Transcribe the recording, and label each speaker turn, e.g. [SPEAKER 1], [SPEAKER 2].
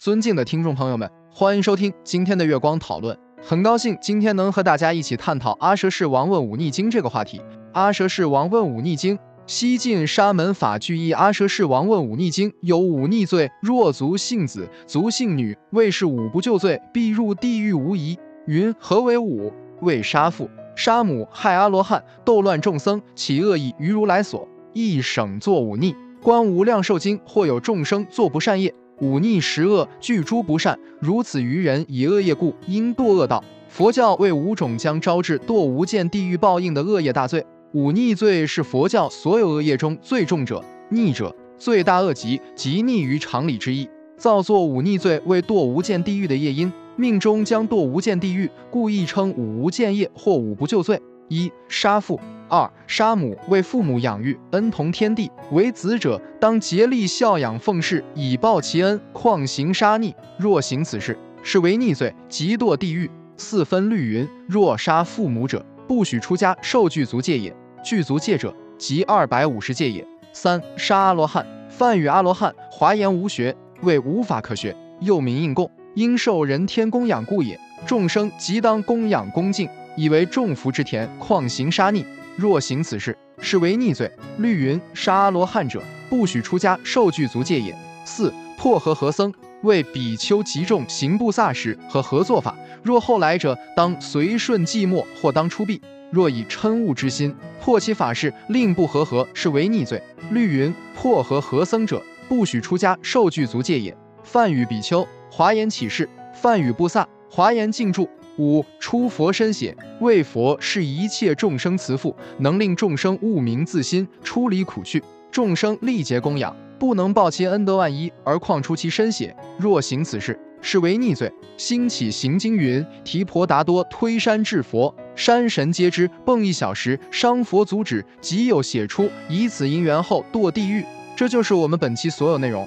[SPEAKER 1] 尊敬的听众朋友们，欢迎收听今天的月光讨论。很高兴今天能和大家一起探讨阿蛇氏王问五逆经这个话题。阿蛇氏王问五逆经，西晋沙门法句译。阿蛇氏王问五逆经有五逆罪，若族姓子，族姓女，为是五不就罪，必入地狱无疑。云何为五？为杀父、杀母、害阿罗汉、斗乱众僧，起恶意于如来所，一省作五逆。观无量寿经，或有众生作不善业。忤逆十恶，具诸不善，如此愚人以恶业故，应堕恶道。佛教为五种将招致堕无间地狱报应的恶业大罪，忤逆罪是佛教所有恶业中最重者、逆者、罪大恶极，极逆于常理之意。造作忤逆罪为堕无间地狱的业因，命中将堕无间地狱，故意称五无间业或五不救罪。一杀父。二杀母为父母养育，恩同天地，为子者当竭力孝养奉事，以报其恩。况行杀逆，若行此事，是为逆罪，即堕地狱。四分律云：若杀父母者，不许出家，受具足戒也。具足戒者，即二百五十戒也。三杀阿罗汉，梵语阿罗汉，华言无学，为无法可学，又名应供，应受人天供养故也。众生即当供养恭敬，以为众福之田。况行杀逆。若行此事，是为逆罪。律云：杀阿罗汉者，不许出家，受具足戒也。四破和合僧，为比丘集众行布萨时和合作法。若后来者，当随顺寂寞，或当出避。若以嗔恶之心破其法事，令不和合，是为逆罪。律云：破和合僧者，不许出家，受具足戒也。梵语比丘，华严起誓；梵语布萨，华严净住。五出佛身血，为佛是一切众生慈父，能令众生悟明自心，出离苦趣。众生力竭供养，不能报其恩德万一，而况出其身血。若行此事，是为逆罪。兴起行经云：提婆达多推山至佛，山神皆知。蹦一小时，伤佛足趾，即有血出，以此因缘后堕地狱。这就是我们本期所有内容。